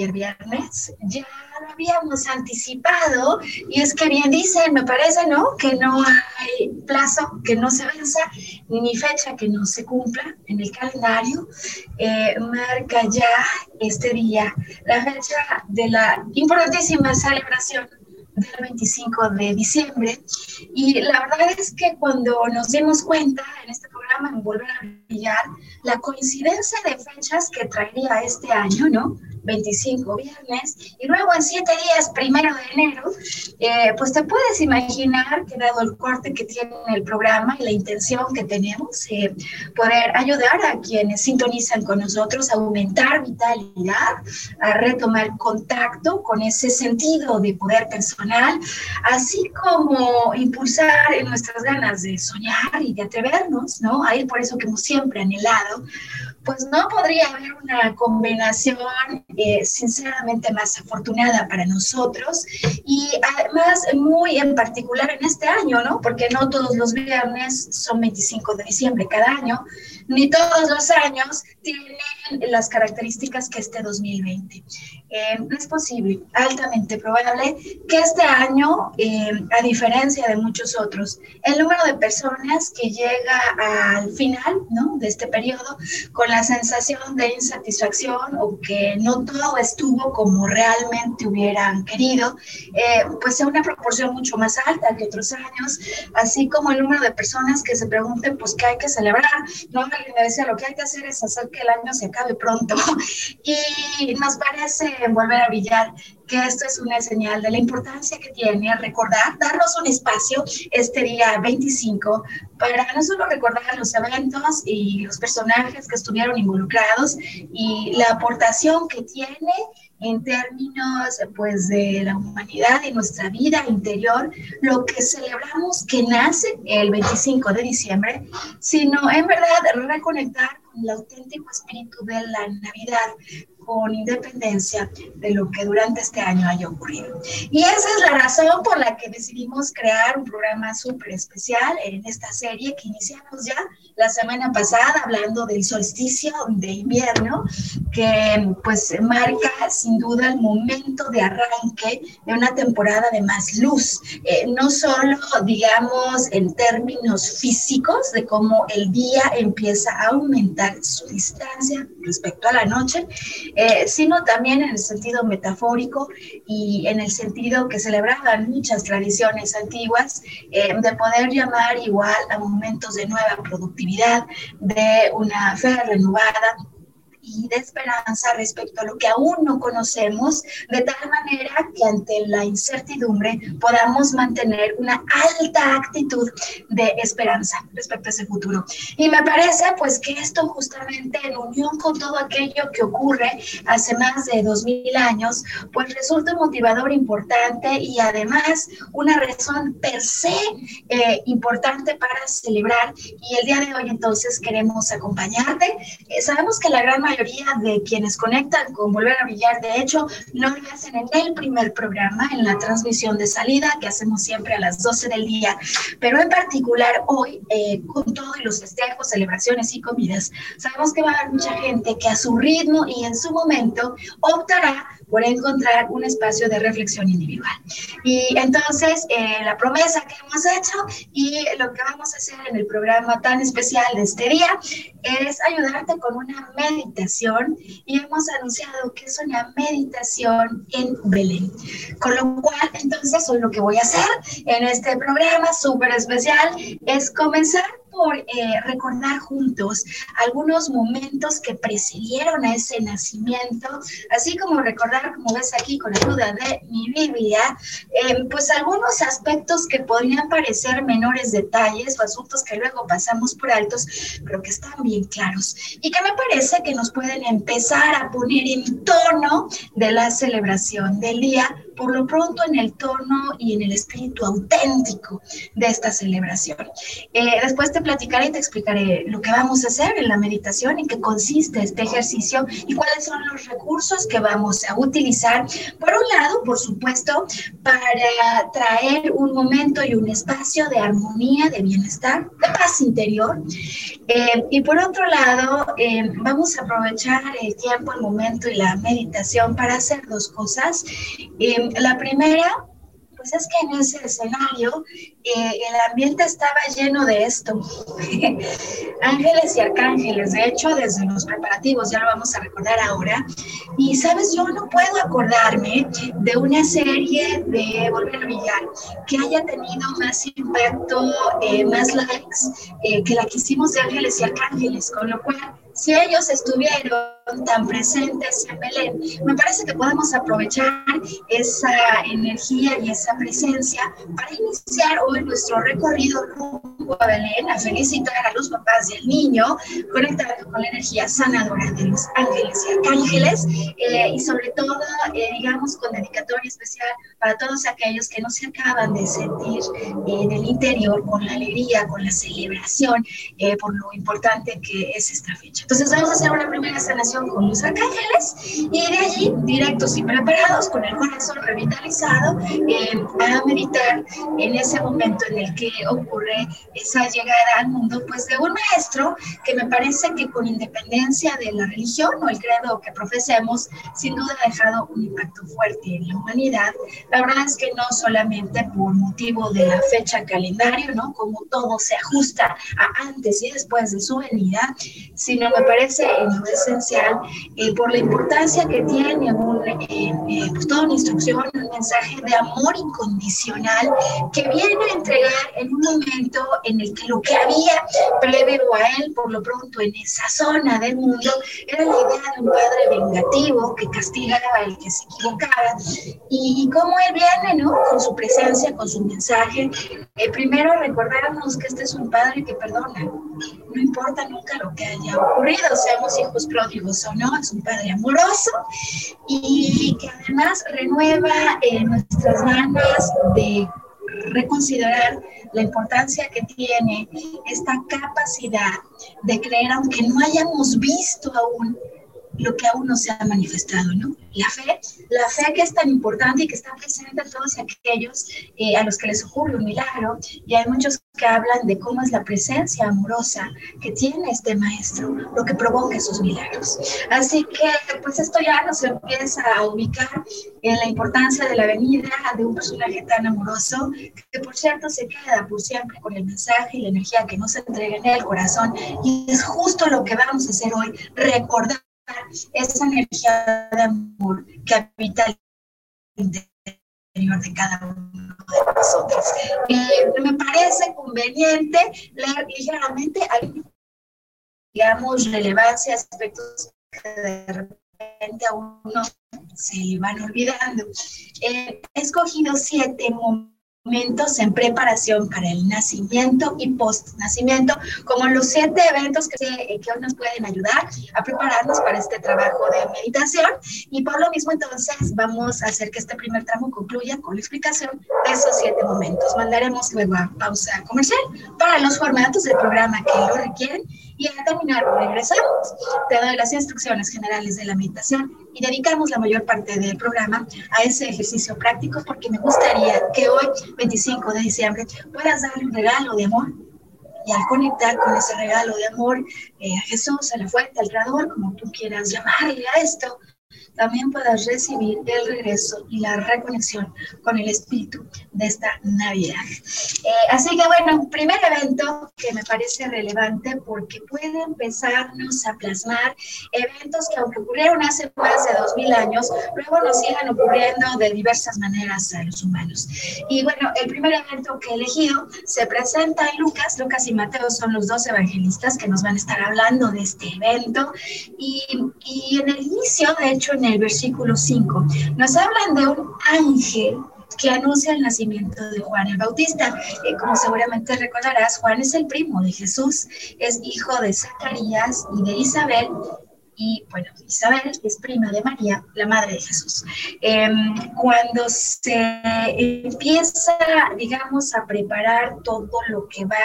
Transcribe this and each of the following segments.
Cualquier viernes. Ya lo habíamos anticipado y es que bien dicen, me parece, ¿no? Que no hay plazo que no se venza ni fecha que no se cumpla en el calendario. Eh, marca ya este día la fecha de la importantísima celebración del 25 de diciembre. Y la verdad es que cuando nos dimos cuenta en este programa, en Volver a Brillar, la coincidencia de fechas que traería este año, ¿no? 25 viernes, y luego en 7 días, primero de enero, eh, pues te puedes imaginar que dado el corte que tiene el programa y la intención que tenemos, eh, poder ayudar a quienes sintonizan con nosotros a aumentar vitalidad, a retomar contacto con ese sentido de poder personal, así como impulsar en nuestras ganas de soñar y de atrevernos, ¿no? A ir por eso que hemos siempre anhelado, pues no podría haber una combinación eh, sinceramente más afortunada para nosotros y además muy en particular en este año, ¿no? Porque no todos los viernes son 25 de diciembre cada año, ni todos los años tienen las características que este 2020. Eh, es posible, altamente probable, que este año, eh, a diferencia de muchos otros, el número de personas que llega al final ¿no? de este periodo con la sensación de insatisfacción o que no todo estuvo como realmente hubieran querido, eh, pues sea una proporción mucho más alta que otros años, así como el número de personas que se pregunten, pues, ¿qué hay que celebrar? No, alguien me decía, lo que hay que hacer es hacer que el año se acabe pronto. Y nos parece volver a brillar que esto es una señal de la importancia que tiene recordar, darnos un espacio este día 25 para no solo recordar los eventos y los personajes que estuvieron involucrados y la aportación que tiene en términos pues de la humanidad y nuestra vida interior, lo que celebramos que nace el 25 de diciembre, sino en verdad reconectar con el auténtico espíritu de la Navidad, con independencia de lo que durante este año haya ocurrido. Y esa es la razón por la que decidimos crear un programa súper especial en esta serie que iniciamos ya la semana pasada hablando del solsticio de invierno, que pues marca sin duda el momento de arranque de una temporada de más luz, eh, no solo digamos en términos físicos de cómo el día empieza a aumentar su distancia respecto a la noche, eh, sino también en el sentido metafórico y en el sentido que celebraban muchas tradiciones antiguas eh, de poder llamar igual a momentos de nueva productividad, de una fe renovada y de esperanza respecto a lo que aún no conocemos, de tal manera que ante la incertidumbre podamos mantener una alta actitud de esperanza respecto a ese futuro. Y me parece pues que esto justamente en unión con todo aquello que ocurre hace más de dos mil años, pues resulta un motivador importante y además una razón per se eh, importante para celebrar. Y el día de hoy entonces queremos acompañarte. Eh, sabemos que la gran mayoría de quienes conectan con Volver a Brillar, de hecho, no lo hacen en el primer programa, en la transmisión de salida que hacemos siempre a las 12 del día, pero en particular hoy, eh, con todo y los festejos, celebraciones y comidas, sabemos que va a haber mucha gente que a su ritmo y en su momento optará por encontrar un espacio de reflexión individual. Y entonces, eh, la promesa que hemos hecho y lo que vamos a hacer en el programa tan especial de este día es ayudarte con una meditación y hemos anunciado que es una meditación en Belén. Con lo cual, entonces, hoy lo que voy a hacer en este programa súper especial es comenzar por eh, recordar juntos algunos momentos que precedieron a ese nacimiento, así como recordar, como ves aquí con ayuda de mi Biblia, eh, pues algunos aspectos que podrían parecer menores detalles o asuntos que luego pasamos por altos, pero que están bien claros y que me parece que nos pueden empezar a poner en tono de la celebración del día por lo pronto en el tono y en el espíritu auténtico de esta celebración. Eh, después te platicaré y te explicaré lo que vamos a hacer en la meditación, en qué consiste este ejercicio y cuáles son los recursos que vamos a utilizar. Por un lado, por supuesto, para traer un momento y un espacio de armonía, de bienestar, de paz interior. Eh, y por otro lado, eh, vamos a aprovechar el tiempo, el momento y la meditación para hacer dos cosas. La primera, pues es que en ese escenario eh, el ambiente estaba lleno de esto. Ángeles y arcángeles, de hecho, desde los preparativos, ya lo vamos a recordar ahora. Y sabes, yo no puedo acordarme de una serie de Volver a Brillar que haya tenido más impacto, eh, más likes eh, que la que hicimos de Ángeles y Arcángeles, con lo cual si ellos estuvieron tan presentes en Belén, me parece que podemos aprovechar esa energía y esa presencia para iniciar hoy nuestro recorrido rumbo a Belén, a felicitar a los papás al niño, conectando con la energía sanadora de los ángeles y arcángeles, eh, y sobre todo, eh, digamos, con dedicatoria especial para todos aquellos que no se acaban de sentir en el interior con la alegría, con la celebración, eh, por lo importante que es esta fecha. Entonces vamos a hacer una primera sanación con los arcángeles y de allí, directos y preparados, con el corazón revitalizado, eh, a meditar en ese momento en el que ocurre esa llegada al mundo, pues de un maestro que me parece que con independencia de la religión o el credo que profesemos, sin duda ha dejado un impacto fuerte en la humanidad. La verdad es que no solamente por motivo de la fecha calendario, ¿no? Como todo se ajusta a antes y después de su venida, sino me parece en lo eh, por la importancia que tiene un, eh, eh, pues toda una instrucción, un mensaje de amor incondicional que viene a entregar en un momento en el que lo que había previo a él, por lo pronto en esa zona del mundo, era la idea de un padre vengativo que castigaba al que se equivocaba. Y, y cómo él viene, ¿no? Con su presencia, con su mensaje. primero recordarnos que este es un padre que perdona, no importa nunca lo que haya ocurrido, seamos hijos pródigos o no, es un padre amoroso y que además renueva eh, nuestras ganas de reconsiderar la importancia que tiene esta capacidad de creer, aunque no hayamos visto aún lo que aún no se ha manifestado, ¿no? La fe, la fe que es tan importante y que está presente en todos aquellos eh, a los que les ocurre un milagro, y hay muchos que hablan de cómo es la presencia amorosa que tiene este maestro, lo que provoca esos milagros. Así que, pues esto ya nos empieza a ubicar en la importancia de la venida de un personaje tan amoroso, que por cierto se queda por siempre con el mensaje y la energía que nos entrega en el corazón, y es justo lo que vamos a hacer hoy, recordar esa energía de amor que habita el interior de cada uno de nosotros. Eh, me parece conveniente leer ligeramente, digamos, relevancia, aspectos que de repente a uno se van olvidando. Eh, he escogido siete momentos momentos en preparación para el nacimiento y post-nacimiento, como los siete eventos que, que hoy nos pueden ayudar a prepararnos para este trabajo de meditación. Y por lo mismo, entonces, vamos a hacer que este primer tramo concluya con la explicación de esos siete momentos. Mandaremos luego a pausa comercial para los formatos del programa que lo requieren y al terminar regresamos. Te doy las instrucciones generales de la meditación y dedicamos la mayor parte del programa a ese ejercicio práctico porque me gustaría que hoy, 25 de diciembre, puedas darle un regalo de amor y al conectar con ese regalo de amor eh, a Jesús, a la fuente, al creador, como tú quieras llamarle a esto, también puedas recibir el regreso y la reconexión con el espíritu de esta Navidad. Eh, así que bueno, primer evento que me parece relevante porque puede empezarnos a plasmar eventos que aunque ocurrieron hace más de dos mil años, luego nos sigan ocurriendo de diversas maneras a los humanos. Y bueno, el primer evento que he elegido se presenta en Lucas. Lucas y Mateo son los dos evangelistas que nos van a estar hablando de este evento. Y, y en el inicio, de en el versículo 5, nos hablan de un ángel que anuncia el nacimiento de Juan el Bautista. Como seguramente recordarás, Juan es el primo de Jesús, es hijo de Zacarías y de Isabel, y bueno, Isabel es prima de María, la madre de Jesús. Em, cuando se empieza, digamos, a preparar todo lo que va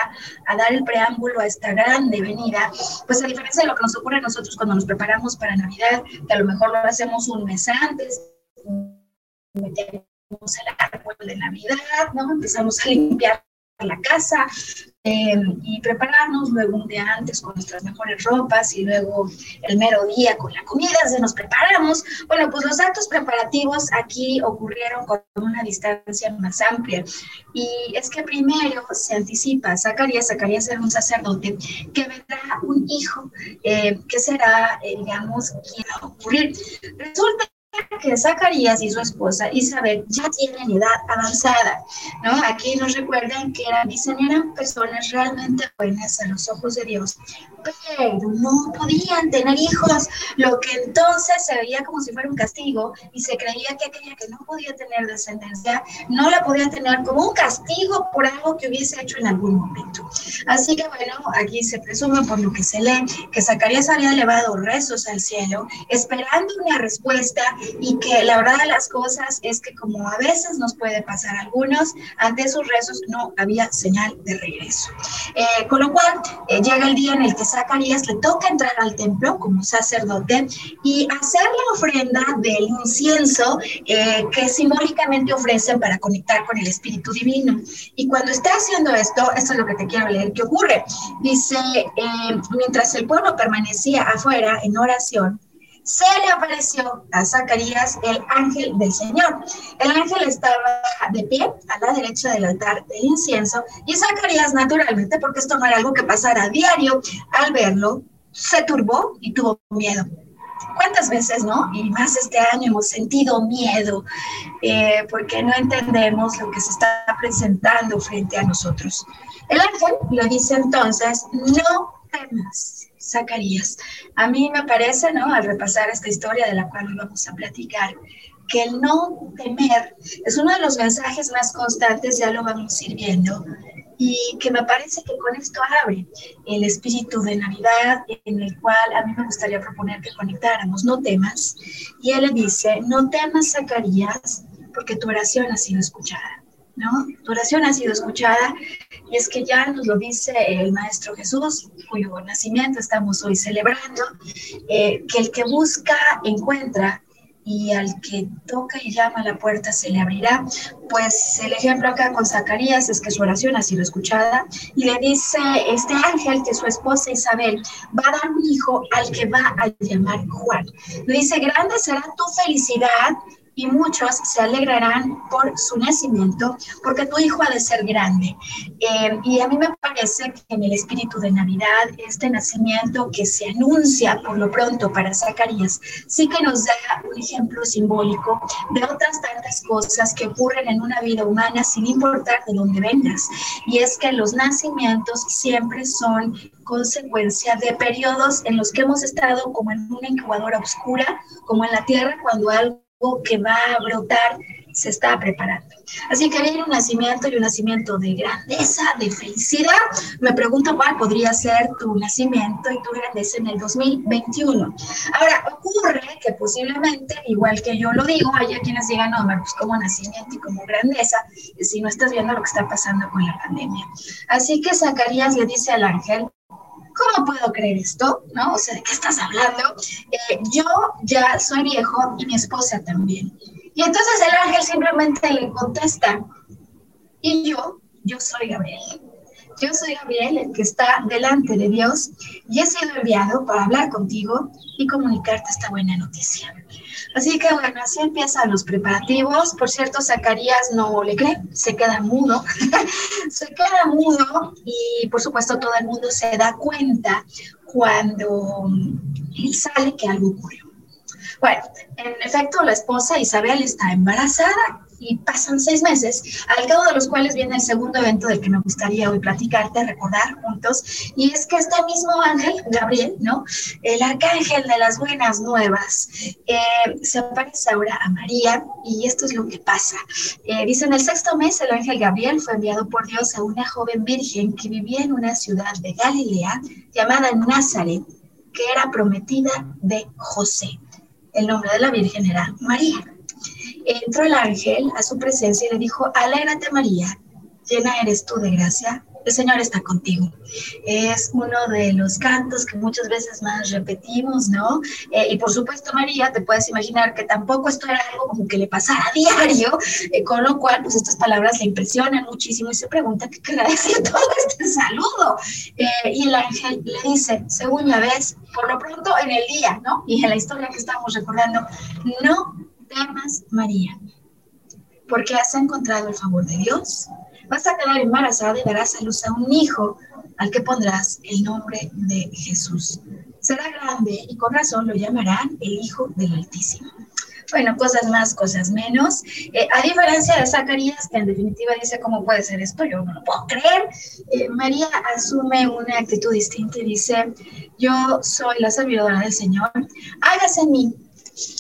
a dar el preámbulo a esta grande venida, pues a diferencia de lo que nos ocurre a nosotros cuando nos preparamos para Navidad, que a lo mejor lo hacemos un mes antes, metemos el árbol de Navidad, ¿no? Empezamos a limpiar la casa, Em, y prepararnos luego un día antes con nuestras mejores ropas y luego el mero día con la comida, se nos preparamos. Bueno, pues los actos preparativos aquí ocurrieron con una distancia más amplia. Y es que primero se anticipa, Zacarías, Zacarías era un sacerdote, que vendrá un hijo, eh, que será, eh, digamos, quien va a ocurrir. Resulta que Zacarías y su esposa Isabel ya tienen edad avanzada, ¿no? Aquí nos recuerdan que eran, dicen, eran personas realmente buenas a los ojos de Dios, pero no podían tener hijos, lo que entonces se veía como si fuera un castigo y se creía que aquella que no podía tener descendencia no la podía tener como un castigo por algo que hubiese hecho en algún momento. Así que bueno, aquí se presume por lo que se lee que Zacarías había elevado rezos al cielo esperando una respuesta y que la verdad de las cosas es que como a veces nos puede pasar algunos, ante sus rezos no había señal de regreso. Eh, con lo cual eh, llega el día en el que Zacarías le toca entrar al templo como sacerdote y hacer la ofrenda del incienso eh, que simbólicamente ofrecen para conectar con el Espíritu Divino. Y cuando está haciendo esto, esto es lo que te quiero leer, ¿qué ocurre? Dice, mientras el pueblo permanecía afuera en oración, se le apareció a Zacarías el ángel del Señor. El ángel estaba de pie a la derecha del altar del incienso y Zacarías naturalmente, porque esto no era algo que pasara a diario, al verlo, se turbó y tuvo miedo. ¿Cuántas veces, no? Y más este año hemos sentido miedo eh, porque no entendemos lo que se está presentando frente a nosotros. El ángel le dice entonces, no temas Zacarías. A mí me parece, ¿no? Al repasar esta historia de la cual vamos a platicar, que el no temer es uno de los mensajes más constantes, ya lo vamos a ir viendo, y que me parece que con esto abre el espíritu de Navidad en el cual a mí me gustaría proponer que conectáramos, no temas, y él le dice, no temas, Zacarías, porque tu oración ha sido escuchada. ¿No? Tu oración ha sido escuchada y es que ya nos lo dice el Maestro Jesús, cuyo nacimiento estamos hoy celebrando, eh, que el que busca encuentra y al que toca y llama a la puerta se le abrirá. Pues el ejemplo acá con Zacarías es que su oración ha sido escuchada y le dice este ángel que su esposa Isabel va a dar un hijo al que va a llamar Juan. Le dice, grande será tu felicidad y muchos se alegrarán por su nacimiento, porque tu hijo ha de ser grande. Eh, y a mí me parece que en el espíritu de Navidad, este nacimiento que se anuncia por lo pronto para Zacarías, sí que nos da un ejemplo simbólico de otras tantas cosas que ocurren en una vida humana sin importar de dónde vengas. Y es que los nacimientos siempre son consecuencia de periodos en los que hemos estado como en una incubadora oscura, como en la tierra cuando algo que va a brotar se está preparando. Así que viene un nacimiento y un nacimiento de grandeza, de felicidad. Me pregunto cuál podría ser tu nacimiento y tu grandeza en el 2021. Ahora, ocurre que posiblemente, igual que yo lo digo, haya quienes digan, no, pues como nacimiento y como grandeza, si no estás viendo lo que está pasando con la pandemia. Así que Zacarías le dice al ángel, ¿cómo puedo creer esto? ¿No? O sea, ¿de qué estás hablando? Eh, yo ya soy viejo y mi esposa también. Y entonces el ángel simplemente le contesta, y yo, yo soy Gabriel. Yo soy Gabriel, el que está delante de Dios, y he sido enviado para hablar contigo y comunicarte esta buena noticia. Así que bueno, así empiezan los preparativos. Por cierto, Zacarías no le cree, se queda mudo, se queda mudo y por supuesto todo el mundo se da cuenta cuando sale que algo ocurrió. Bueno, en efecto, la esposa Isabel está embarazada y pasan seis meses, al cabo de los cuales viene el segundo evento del que me gustaría hoy platicarte, recordar juntos, y es que este mismo ángel, Gabriel, ¿no? El arcángel de las buenas nuevas, eh, se aparece ahora a María y esto es lo que pasa. Eh, dice, en el sexto mes el ángel Gabriel fue enviado por Dios a una joven virgen que vivía en una ciudad de Galilea llamada Nazaret, que era prometida de José el nombre de la Virgen era María. Entró el ángel a su presencia y le dijo, alégrate María, llena eres tú de gracia, el Señor está contigo. Es uno de los cantos que muchas veces más repetimos, ¿no? Eh, y por supuesto, María, te puedes imaginar que tampoco esto era algo como que le pasara a diario, eh, con lo cual, pues estas palabras le impresionan muchísimo y se pregunta qué querrá decir todo este saludo. Eh, y el ángel le dice, según la vez, por lo pronto en el día, ¿no? Y en la historia que estamos recordando, no temas, María, porque has encontrado el favor de Dios vas a quedar embarazada y darás a luz a un hijo al que pondrás el nombre de Jesús. Será grande y con razón lo llamarán el Hijo del Altísimo. Bueno, cosas más, cosas menos. Eh, a diferencia de Zacarías, que en definitiva dice, ¿cómo puede ser esto? Yo no lo puedo creer. Eh, María asume una actitud distinta y dice, yo soy la servidora del Señor, hágase en mí,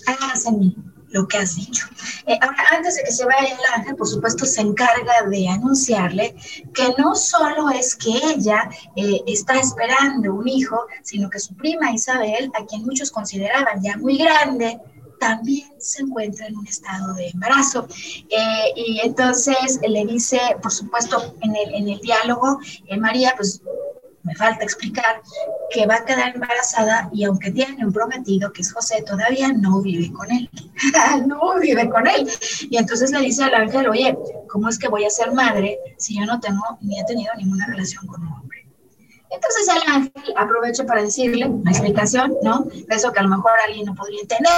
hágase en mí lo que has dicho. Eh, ahora, antes de que se vaya el ángel, por supuesto, se encarga de anunciarle que no solo es que ella eh, está esperando un hijo, sino que su prima Isabel, a quien muchos consideraban ya muy grande, también se encuentra en un estado de embarazo. Eh, y entonces le dice, por supuesto, en el, en el diálogo, María, pues me falta explicar que va a quedar embarazada y aunque tiene un prometido que es José, todavía no vive con él. no vive con él. Y entonces le dice al ángel, oye, ¿cómo es que voy a ser madre si yo no tengo ni he tenido ninguna relación con un hombre? Entonces el ángel aprovecha para decirle una explicación, ¿no? Eso que a lo mejor alguien no podría entender.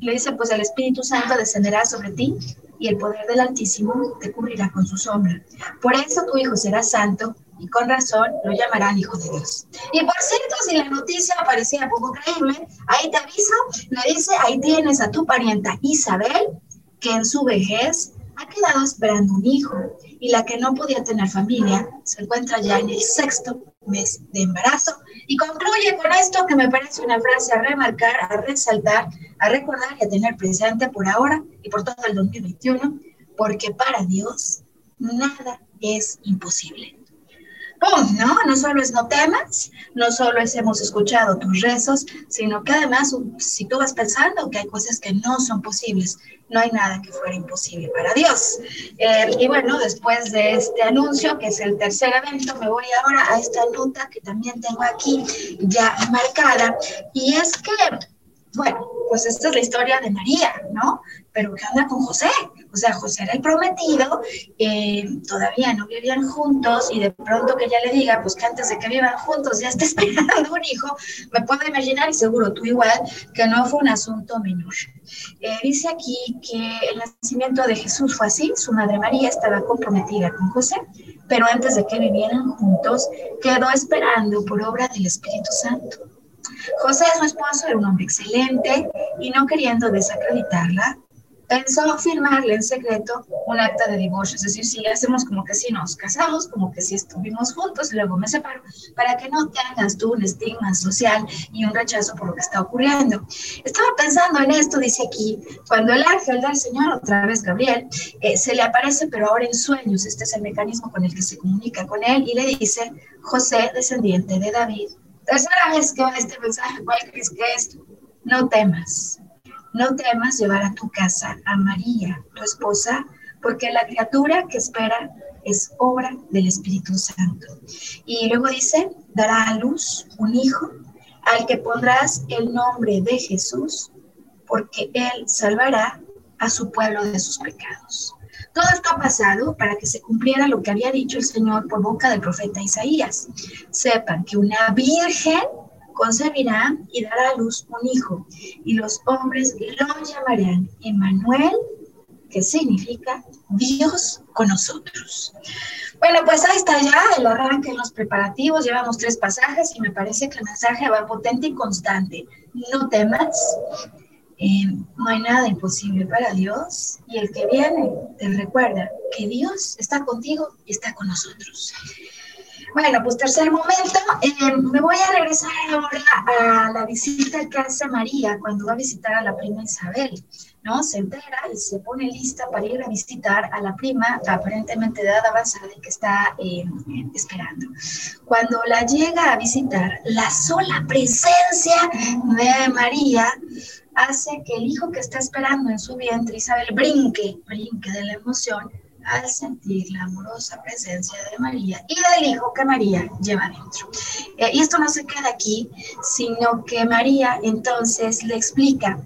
Y le dice, pues el Espíritu Santo descenderá sobre ti y el poder del Altísimo te cubrirá con su sombra. Por eso tu hijo será santo y con razón lo llamarán hijo de Dios. Y por cierto, si la noticia parecía poco creíble, ahí te aviso, le dice, ahí tienes a tu parienta Isabel, que en su vejez ha quedado esperando un hijo, y la que no podía tener familia se encuentra ya en el sexto mes de embarazo. Y concluye con esto que me parece una frase a remarcar, a resaltar, a recordar y a tener presente por ahora y por todo el 2021, porque para Dios nada es imposible. ¡Pum! ¿no? No solo es no temas, no solo es hemos escuchado tus rezos, sino que además, si tú vas pensando que hay cosas que no son posibles, no hay nada que fuera imposible para Dios. Eh, y bueno, después de este anuncio, que es el tercer evento, me voy ahora a esta nota que también tengo aquí ya marcada, y es que, bueno, pues esta es la historia de María, ¿no? Pero ¿qué onda con José? O sea, José era el prometido, eh, todavía no vivían juntos y de pronto que ella le diga, pues que antes de que vivan juntos ya está esperando un hijo, me puedo imaginar y seguro tú igual, que no fue un asunto menor. Eh, dice aquí que el nacimiento de Jesús fue así, su madre María estaba comprometida con José, pero antes de que vivieran juntos quedó esperando por obra del Espíritu Santo. José, su esposo, era un hombre excelente y no queriendo desacreditarla, pensó firmarle en secreto un acta de divorcio, es decir, si hacemos como que si nos casamos, como que si estuvimos juntos, y luego me separo, para que no tengas tú un estigma social y un rechazo por lo que está ocurriendo. Estaba pensando en esto, dice aquí, cuando el ángel del Señor, otra vez Gabriel, eh, se le aparece, pero ahora en sueños, este es el mecanismo con el que se comunica con él, y le dice, José, descendiente de David, tercera vez que va este mensaje, ¿cuál crees que es? No temas, no temas llevar a tu casa a María, tu esposa, porque la criatura que espera es obra del Espíritu Santo. Y luego dice, dará a luz un hijo al que pondrás el nombre de Jesús, porque él salvará a su pueblo de sus pecados. Todo esto ha pasado para que se cumpliera lo que había dicho el Señor por boca del profeta Isaías. Sepan que una virgen concebirá y dará a luz un hijo, y los hombres lo llamarán Emmanuel, que significa Dios con nosotros. Bueno, pues ahí está ya el arranque en los preparativos. Llevamos tres pasajes y me parece que el mensaje va potente y constante. No temas, eh, no hay nada imposible para Dios y el que viene te recuerda que Dios está contigo y está con nosotros. Bueno, pues tercer momento, eh, me voy a regresar ahora a la visita que hace María cuando va a visitar a la prima Isabel, ¿no? Se entera y se pone lista para ir a visitar a la prima aparentemente de edad avanzada que está eh, esperando. Cuando la llega a visitar, la sola presencia de María hace que el hijo que está esperando en su vientre, Isabel, brinque, brinque de la emoción al sentir la amorosa presencia de María y del hijo que María lleva dentro. Eh, y esto no se queda aquí, sino que María entonces le explica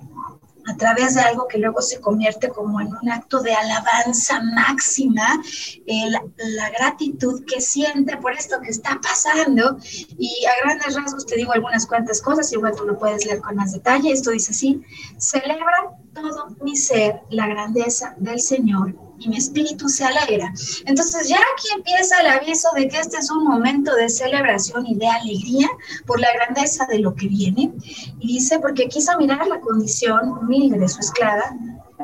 a través de algo que luego se convierte como en un acto de alabanza máxima, la, gratitud que siente por esto que está pasando. Y a grandes rasgos te digo algunas cuantas cosas, igual tú lo puedes leer con más detalle. Esto dice así, celebra todo mi ser la grandeza del Señor y mi espíritu se alegra. Entonces ya aquí empieza el aviso de que este es un momento de celebración y de alegría por la grandeza de lo que viene. Y dice, porque quiso mirar la condición humilde de su esclava,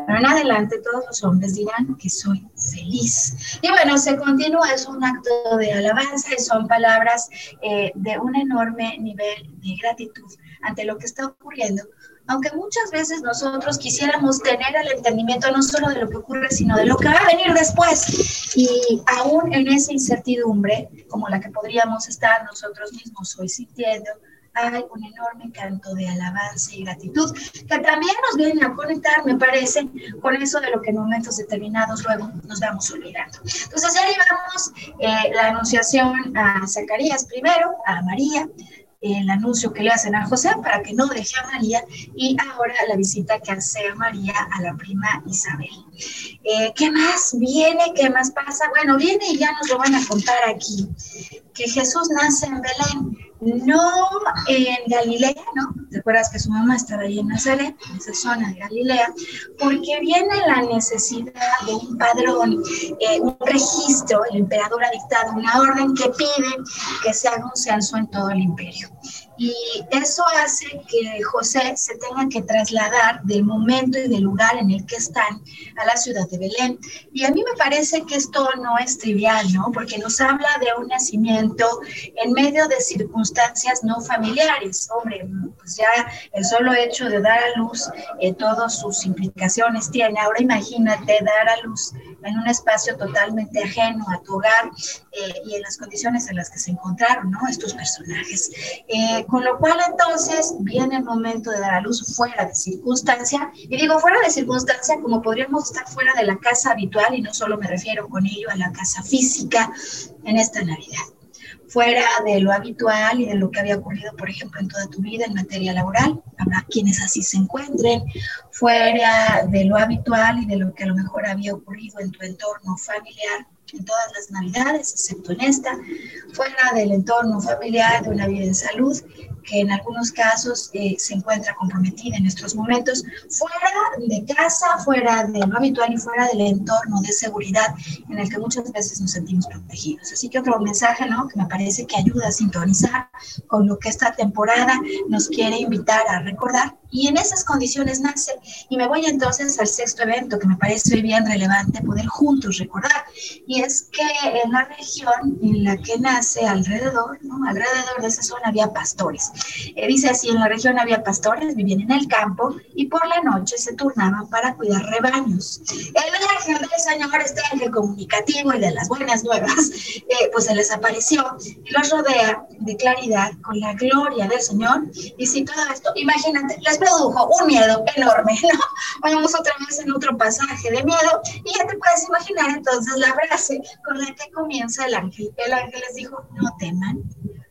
pero en adelante todos los hombres dirán que soy feliz. Y bueno, se continúa, es un acto de alabanza y son palabras eh, de un enorme nivel de gratitud ante lo que está ocurriendo aunque muchas veces nosotros quisiéramos tener el entendimiento no solo de lo que ocurre, sino de lo que va a venir después. Y aún en esa incertidumbre, como la que podríamos estar nosotros mismos hoy sintiendo, hay un enorme canto de alabanza y gratitud que también nos viene a conectar, me parece, con eso de lo que en momentos determinados luego nos vamos olvidando. Entonces ya llevamos eh, la anunciación a Zacarías primero, a María, el anuncio que le hacen a José para que no deje a María y ahora la visita que hace María a la prima Isabel. Eh, ¿Qué más viene? ¿Qué más pasa? Bueno, viene y ya nos lo van a contar aquí, que Jesús nace en Belén no en Galilea, ¿no? ¿Te acuerdas que su mamá estaba ahí en Nazaret, en esa zona de Galilea? Porque viene la necesidad de un padrón, eh, un registro, el emperador ha dictado una orden que pide que se haga un censo en todo el imperio. Y eso hace que José se tenga que trasladar del momento y del lugar en el que están a la ciudad de Belén. Y a mí me parece que esto no es trivial, ¿no? Porque nos habla de un nacimiento en medio de circunstancias no familiares. Hombre, pues ya el solo hecho de dar a luz eh, todas sus implicaciones tiene. Ahora imagínate dar a luz en un espacio totalmente ajeno a tu hogar eh, y en las condiciones en las que se encontraron, ¿no? Estos personajes. Eh, con lo cual entonces viene el momento de dar a luz fuera de circunstancia, y digo fuera de circunstancia como podríamos estar fuera de la casa habitual, y no solo me refiero con ello a la casa física en esta Navidad fuera de lo habitual y de lo que había ocurrido, por ejemplo, en toda tu vida en materia laboral. Habrá quienes así se encuentren, fuera de lo habitual y de lo que a lo mejor había ocurrido en tu entorno familiar en todas las navidades, excepto en esta, fuera del entorno familiar, de una vida en salud, que en algunos casos eh, se encuentra comprometida en estos momentos, fuera de casa, fuera de lo habitual y fuera del entorno de seguridad en el que muchas veces nos sentimos protegidos. Así que otro mensaje, ¿no? Que me parece que ayuda a sintonizar con lo que esta temporada nos quiere invitar a recordar Y en esas condiciones nace. Y me voy entonces al sexto evento que me parece bien relevante poder juntos recordar. Y es que en la región en la que nace alrededor, ¿no? alrededor de esa zona había pastores. Eh, dice así, en la región había pastores, vivían en el campo y por la noche se turnaban para cuidar rebaños. El ángel del Señor, este ángel comunicativo y de las buenas nuevas, eh, pues se les apareció y los rodea de claridad con la gloria del Señor. Y si todo esto, imagínate, les produjo un miedo enorme, ¿no? Vamos otra vez en otro pasaje de miedo y ya te puedes imaginar entonces la frase con la que comienza el ángel. El ángel les dijo, no teman,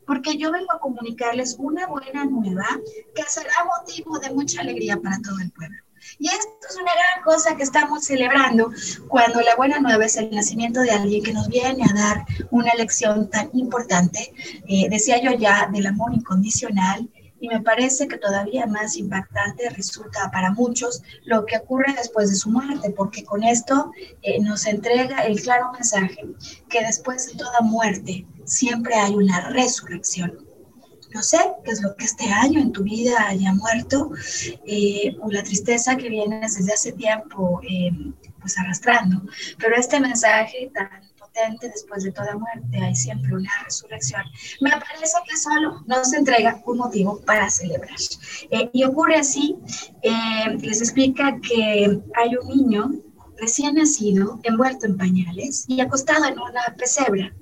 porque yo vengo a comunicarles una buena nueva que será motivo de mucha alegría para todo el pueblo. Y esto es una gran cosa que estamos celebrando cuando la buena nueva es el nacimiento de alguien que nos viene a dar una lección tan importante, eh, decía yo ya, del amor incondicional. Y me parece que todavía más impactante resulta para muchos lo que ocurre después de su muerte, porque con esto eh, nos entrega el claro mensaje que después de toda muerte siempre hay una resurrección no sé qué es lo que este año en tu vida haya muerto eh, o la tristeza que vienes desde hace tiempo eh, pues arrastrando. Pero este mensaje tan después de toda muerte hay siempre una resurrección. Me parece que solo nos entrega un motivo para celebrar. Eh, y ocurre así, les explica que hay un niño recién nacido, envuelto en pañales y acostado en una pesebra.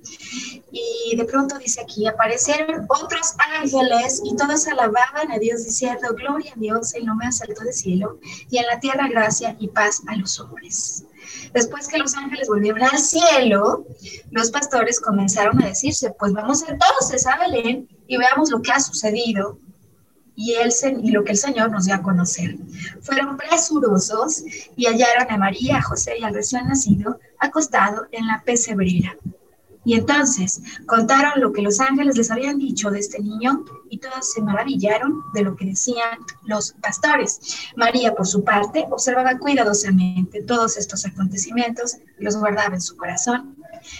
Y de pronto dice aquí, aparecieron otros ángeles y todos alababan a Dios diciendo, gloria a Dios en lo más alto del cielo y en la tierra gracia y paz a los hombres. Después que los ángeles volvieron al cielo, los pastores comenzaron a decirse, pues vamos entonces a Belén y veamos lo que ha sucedido y, él, y lo que el Señor nos dio a conocer. Fueron presurosos y hallaron a María, a José y al recién nacido acostado en la pesebrera. Y entonces contaron lo que los ángeles les habían dicho de este niño y todos se maravillaron de lo que decían los pastores. María, por su parte, observaba cuidadosamente todos estos acontecimientos, los guardaba en su corazón.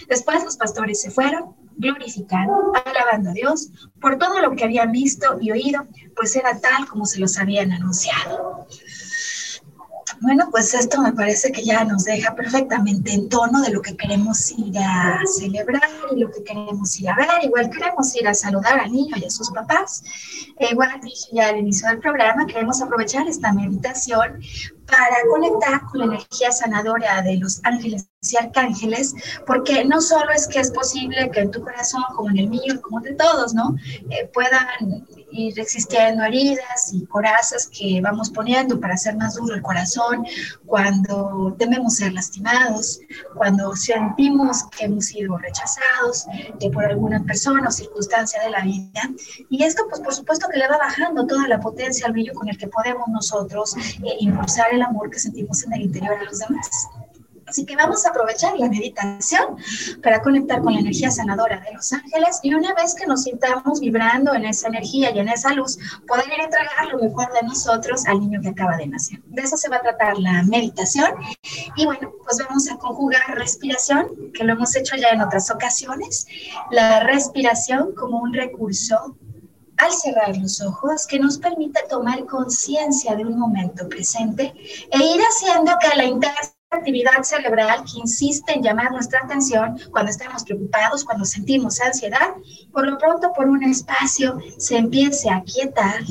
Después los pastores se fueron glorificando, alabando a Dios por todo lo que habían visto y oído, pues era tal como se los habían anunciado. Bueno, pues esto me parece que ya nos deja perfectamente en tono de lo que queremos ir a celebrar y lo que queremos ir a ver. Igual queremos ir a saludar al niño y a sus papás. Igual dije ya al inicio del programa, queremos aprovechar esta meditación para conectar con la energía sanadora de los ángeles y arcángeles, porque no solo es que es posible que en tu corazón, como en el mío, como de todos, ¿no? Eh, puedan ir existiendo heridas y corazas que vamos poniendo para hacer más duro el corazón cuando tememos ser lastimados, cuando sentimos que hemos sido rechazados por alguna persona o circunstancia de la vida. Y esto, pues por supuesto que le va bajando toda la potencia al brillo con el que podemos nosotros eh, impulsar el amor que sentimos en el interior a los demás. Así que vamos a aprovechar la meditación para conectar con la energía sanadora de los ángeles y una vez que nos sintamos vibrando en esa energía y en esa luz, poder ir a entregar lo mejor de nosotros al niño que acaba de nacer. De eso se va a tratar la meditación. Y bueno, pues vamos a conjugar respiración, que lo hemos hecho ya en otras ocasiones. La respiración como un recurso al cerrar los ojos que nos permita tomar conciencia de un momento presente e ir haciendo que la intención actividad cerebral que insiste en llamar nuestra atención cuando estamos preocupados, cuando sentimos ansiedad, por lo pronto por un espacio se empiece a quietar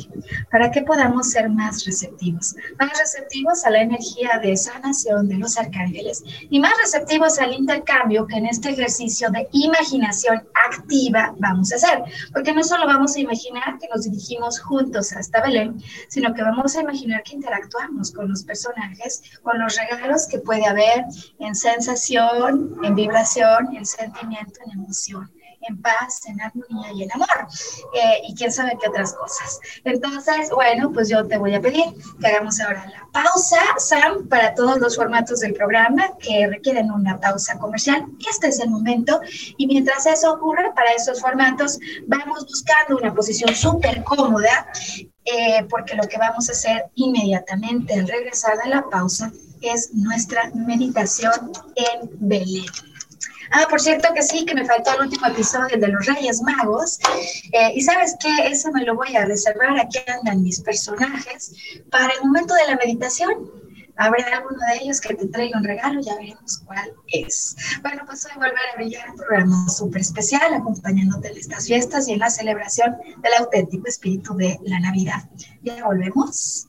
para que podamos ser más receptivos, más receptivos a la energía de sanación de los arcángeles y más receptivos al intercambio que en este ejercicio de imaginación activa vamos a hacer, porque no solo vamos a imaginar que nos dirigimos juntos hasta Belén, sino que vamos a imaginar que interactuamos con los personajes, con los regalos que puede haber en sensación, en vibración, en sentimiento, en emoción en paz, en armonía y en amor. Eh, y quién sabe qué otras cosas. Entonces, bueno, pues yo te voy a pedir que hagamos ahora la pausa, Sam, para todos los formatos del programa que requieren una pausa comercial. Este es el momento. Y mientras eso ocurre, para esos formatos, vamos buscando una posición súper cómoda. Eh, porque lo que vamos a hacer inmediatamente al regresar de la pausa es nuestra meditación en Belén. Ah, por cierto que sí, que me faltó el último episodio de los Reyes Magos. Eh, y sabes qué, ese me lo voy a reservar. Aquí andan mis personajes para el momento de la meditación. Habrá alguno de ellos que te traiga un regalo, ya veremos cuál es. Bueno, pues hoy volver a brillar un programa súper especial, acompañándote en estas fiestas y en la celebración del auténtico espíritu de la Navidad. Ya volvemos.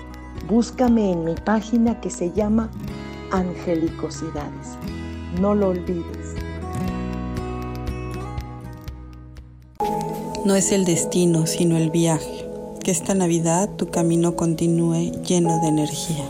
búscame en mi página que se llama Angelicosidades. No lo olvides. No es el destino, sino el viaje. Que esta Navidad tu camino continúe lleno de energía.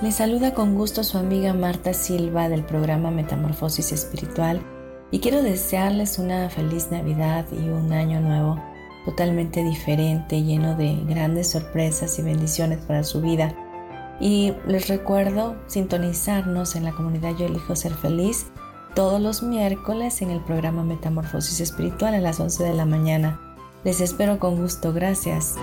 Le saluda con gusto su amiga Marta Silva del programa Metamorfosis Espiritual y quiero desearles una feliz Navidad y un año nuevo totalmente diferente, lleno de grandes sorpresas y bendiciones para su vida. Y les recuerdo sintonizarnos en la comunidad Yo Elijo Ser Feliz todos los miércoles en el programa Metamorfosis Espiritual a las 11 de la mañana. Les espero con gusto. Gracias.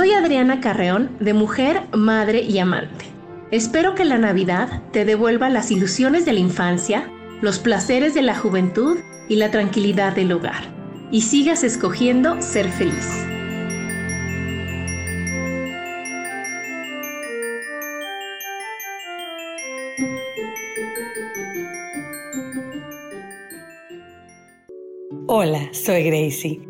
Soy Adriana Carreón, de Mujer, Madre y Amante. Espero que la Navidad te devuelva las ilusiones de la infancia, los placeres de la juventud y la tranquilidad del hogar, y sigas escogiendo ser feliz. Hola, soy Gracie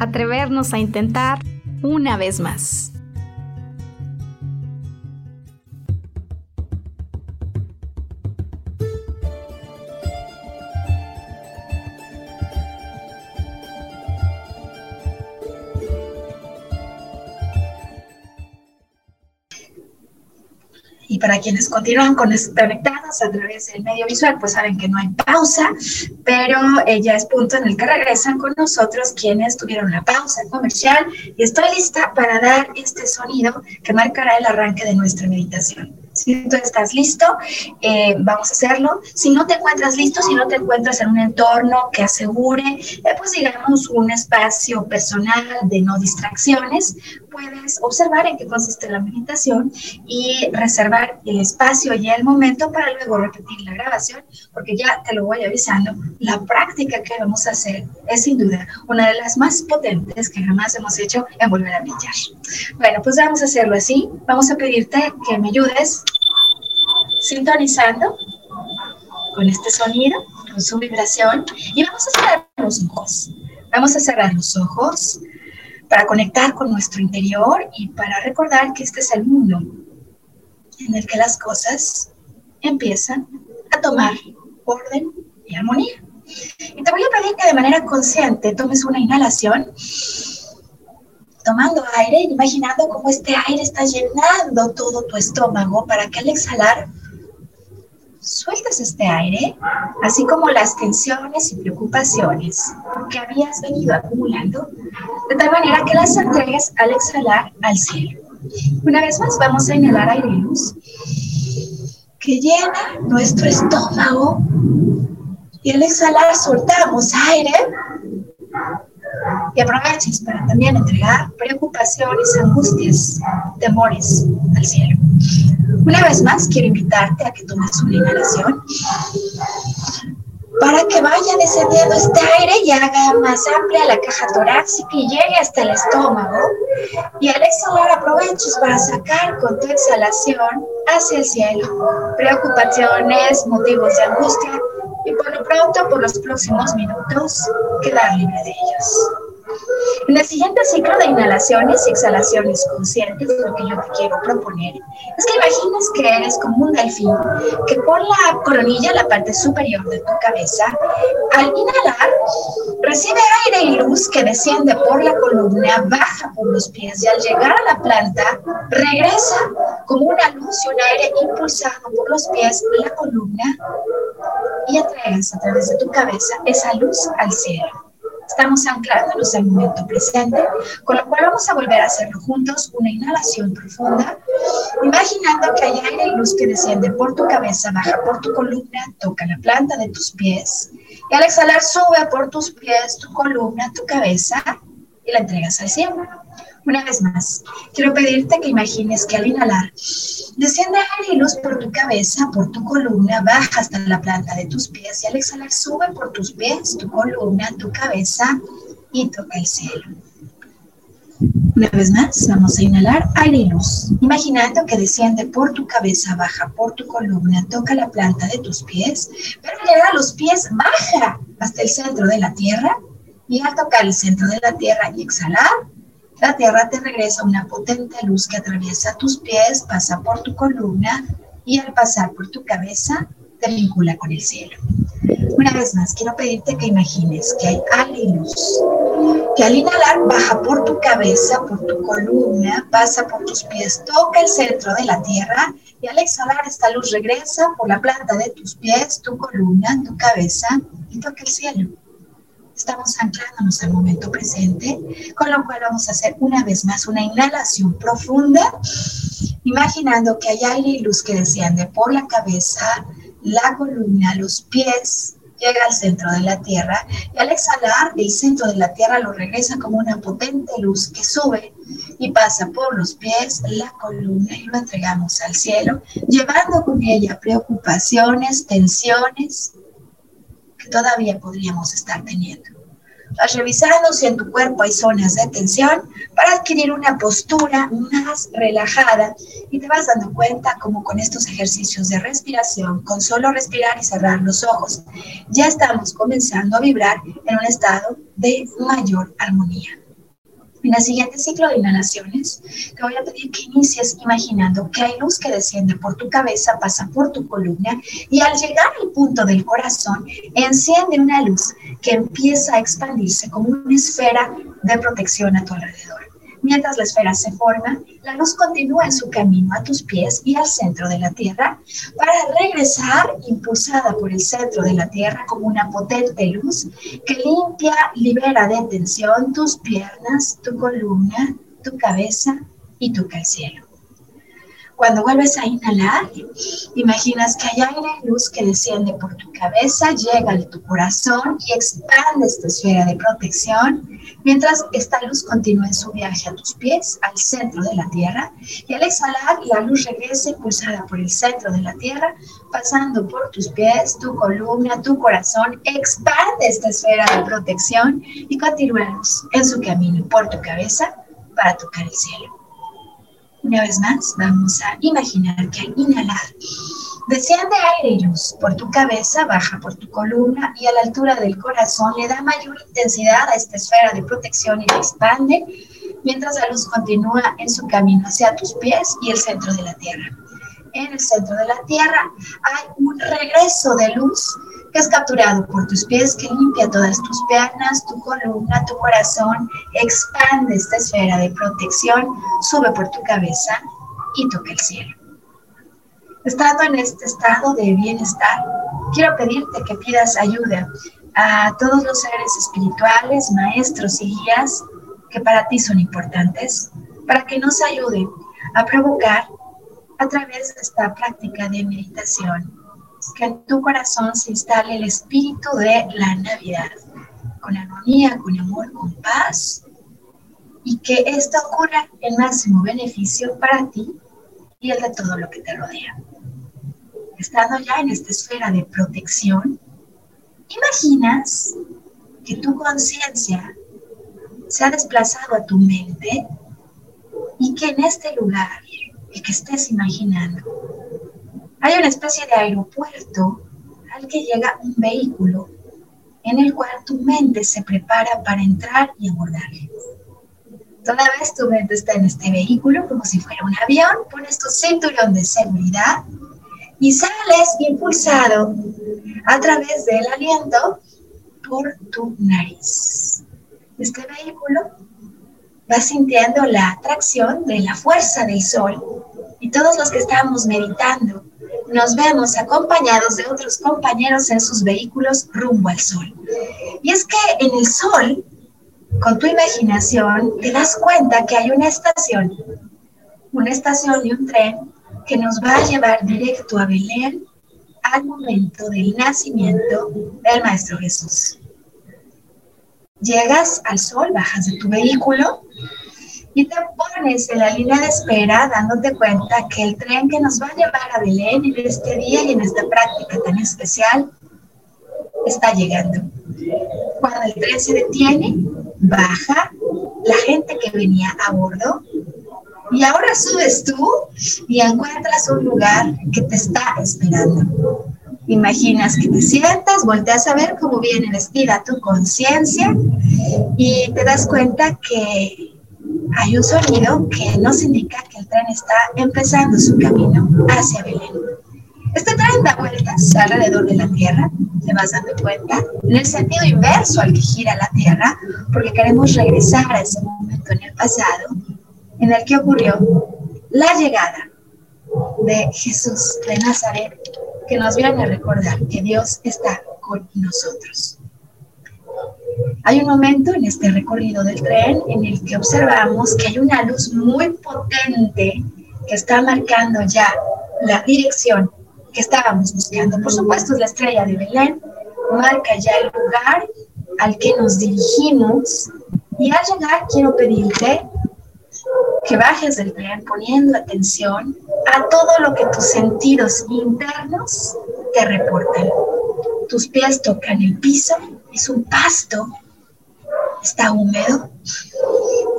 atrevernos a intentar una vez más. Para quienes continúan conectados a través del medio visual, pues saben que no hay pausa, pero eh, ya es punto en el que regresan con nosotros quienes tuvieron la pausa comercial y estoy lista para dar este sonido que marcará el arranque de nuestra meditación. Si tú estás listo, eh, vamos a hacerlo. Si no te encuentras listo, si no te encuentras en un entorno que asegure, eh, pues digamos, un espacio personal de no distracciones, puedes observar en qué consiste la meditación y reservar el espacio y el momento para luego repetir la grabación, porque ya te lo voy avisando, la práctica que vamos a hacer es sin duda una de las más potentes que jamás hemos hecho en volver a brillar. Bueno, pues vamos a hacerlo así. Vamos a pedirte que me ayudes sintonizando con este sonido, con su vibración, y vamos a cerrar los ojos. Vamos a cerrar los ojos para conectar con nuestro interior y para recordar que este es el mundo en el que las cosas empiezan a tomar orden y armonía. Y te voy a pedir que de manera consciente tomes una inhalación, tomando aire, imaginando cómo este aire está llenando todo tu estómago para que al exhalar sueltas este aire, así como las tensiones y preocupaciones que habías venido acumulando, de tal manera que las entregues al exhalar al cielo. Una vez más, vamos a inhalar aire luz que llena nuestro estómago y al exhalar soltamos aire y aproveches para también entregar preocupaciones, angustias, temores al cielo. Una vez más, quiero invitarte a que tomes una inhalación para que vaya descendiendo este aire y haga más amplia la caja torácica y llegue hasta el estómago. Y al exhalar aproveches para sacar con tu exhalación hacia el cielo preocupaciones, motivos de angustia y por lo pronto por los próximos minutos quedar libre de ellos. En el siguiente ciclo de inhalaciones y exhalaciones conscientes, lo que yo te quiero proponer es que imagines que eres como un delfín que por la coronilla, la parte superior de tu cabeza, al inhalar, recibe aire y luz que desciende por la columna, baja por los pies y al llegar a la planta, regresa como una luz y un aire impulsado por los pies, la columna, y entregas a través de tu cabeza esa luz al cielo. Estamos anclándonos al momento presente, con lo cual vamos a volver a hacerlo juntos, una inhalación profunda, imaginando que hay aire y luz que desciende por tu cabeza, baja por tu columna, toca la planta de tus pies, y al exhalar sube por tus pies, tu columna, tu cabeza, y la entregas al cielo. Una vez más, quiero pedirte que imagines que al inhalar desciende aire y por tu cabeza, por tu columna, baja hasta la planta de tus pies y al exhalar sube por tus pies, tu columna, tu cabeza y toca el cielo. Una vez más, vamos a inhalar aire y luz, imaginando que desciende por tu cabeza, baja por tu columna, toca la planta de tus pies, pero llega a los pies, baja hasta el centro de la tierra y al tocar el centro de la tierra y exhalar, la tierra te regresa una potente luz que atraviesa tus pies, pasa por tu columna y al pasar por tu cabeza te vincula con el cielo. Una vez más, quiero pedirte que imagines que hay aire luz, que al inhalar baja por tu cabeza, por tu columna, pasa por tus pies, toca el centro de la tierra y al exhalar esta luz regresa por la planta de tus pies, tu columna, tu cabeza y toca el cielo. Estamos anclándonos al momento presente, con lo cual vamos a hacer una vez más una inhalación profunda, imaginando que hay aire y luz que desciende por la cabeza, la columna, los pies, llega al centro de la Tierra y al exhalar el centro de la Tierra lo regresa como una potente luz que sube y pasa por los pies, la columna y lo entregamos al cielo, llevando con ella preocupaciones, tensiones, todavía podríamos estar teniendo. Vas revisando si en tu cuerpo hay zonas de tensión para adquirir una postura más relajada y te vas dando cuenta como con estos ejercicios de respiración, con solo respirar y cerrar los ojos, ya estamos comenzando a vibrar en un estado de mayor armonía. En el siguiente ciclo de inhalaciones, te voy a pedir que inicies imaginando que hay luz que desciende por tu cabeza, pasa por tu columna y al llegar al punto del corazón, enciende una luz que empieza a expandirse como una esfera de protección a tu alrededor. Mientras la esfera se forma, la luz continúa en su camino a tus pies y al centro de la Tierra para regresar impulsada por el centro de la Tierra como una potente luz que limpia, libera de tensión tus piernas, tu columna, tu cabeza y tu el cielo. Cuando vuelves a inhalar, imaginas que hay aire y luz que desciende por tu cabeza, llega a tu corazón y expande esta esfera de protección, mientras esta luz continúa en su viaje a tus pies, al centro de la tierra, y al exhalar, la luz regresa impulsada por el centro de la tierra, pasando por tus pies, tu columna, tu corazón, expande esta esfera de protección y continúa en su camino por tu cabeza para tocar el cielo. Una vez más, vamos a imaginar que al inhalar, desciende aire y luz por tu cabeza, baja por tu columna y a la altura del corazón le da mayor intensidad a esta esfera de protección y la expande, mientras la luz continúa en su camino hacia tus pies y el centro de la tierra. En el centro de la tierra hay un regreso de luz que es capturado por tus pies, que limpia todas tus piernas, tu columna, tu corazón, expande esta esfera de protección, sube por tu cabeza y toca el cielo. Estando en este estado de bienestar, quiero pedirte que pidas ayuda a todos los seres espirituales, maestros y guías que para ti son importantes, para que nos ayuden a provocar a través de esta práctica de meditación que en tu corazón se instale el espíritu de la Navidad, con armonía, con amor, con paz, y que esto ocurra en máximo beneficio para ti y el de todo lo que te rodea. Estando ya en esta esfera de protección, imaginas que tu conciencia se ha desplazado a tu mente y que en este lugar, el que estés imaginando, hay una especie de aeropuerto al que llega un vehículo en el cual tu mente se prepara para entrar y abordar. Toda vez tu mente está en este vehículo como si fuera un avión, pones tu cinturón de seguridad y sales impulsado a través del aliento por tu nariz. Este vehículo va sintiendo la atracción de la fuerza del sol y todos los que estamos meditando nos vemos acompañados de otros compañeros en sus vehículos rumbo al sol. Y es que en el sol, con tu imaginación, te das cuenta que hay una estación, una estación y un tren que nos va a llevar directo a Belén al momento del nacimiento del Maestro Jesús. Llegas al sol, bajas de tu vehículo y te pones en la línea de espera dándote cuenta que el tren que nos va a llevar a Belén en este día y en esta práctica tan especial está llegando. Cuando el tren se detiene, baja la gente que venía a bordo y ahora subes tú y encuentras un lugar que te está esperando. Imaginas que te sientas, volteas a ver cómo viene vestida tu conciencia y te das cuenta que hay un sonido que nos indica que el tren está empezando su camino hacia Belén. Este tren da vueltas alrededor de la Tierra, te vas dando cuenta, en el sentido inverso al que gira la Tierra, porque queremos regresar a ese momento en el pasado en el que ocurrió la llegada de Jesús de Nazaret, que nos viene a recordar que Dios está con nosotros. Hay un momento en este recorrido del tren en el que observamos que hay una luz muy potente que está marcando ya la dirección que estábamos buscando. Por supuesto, es la estrella de Belén, marca ya el lugar al que nos dirigimos y al llegar quiero pedirte que bajes del tren poniendo atención a todo lo que tus sentidos internos te reportan. Tus pies tocan el piso, es un pasto, está húmedo.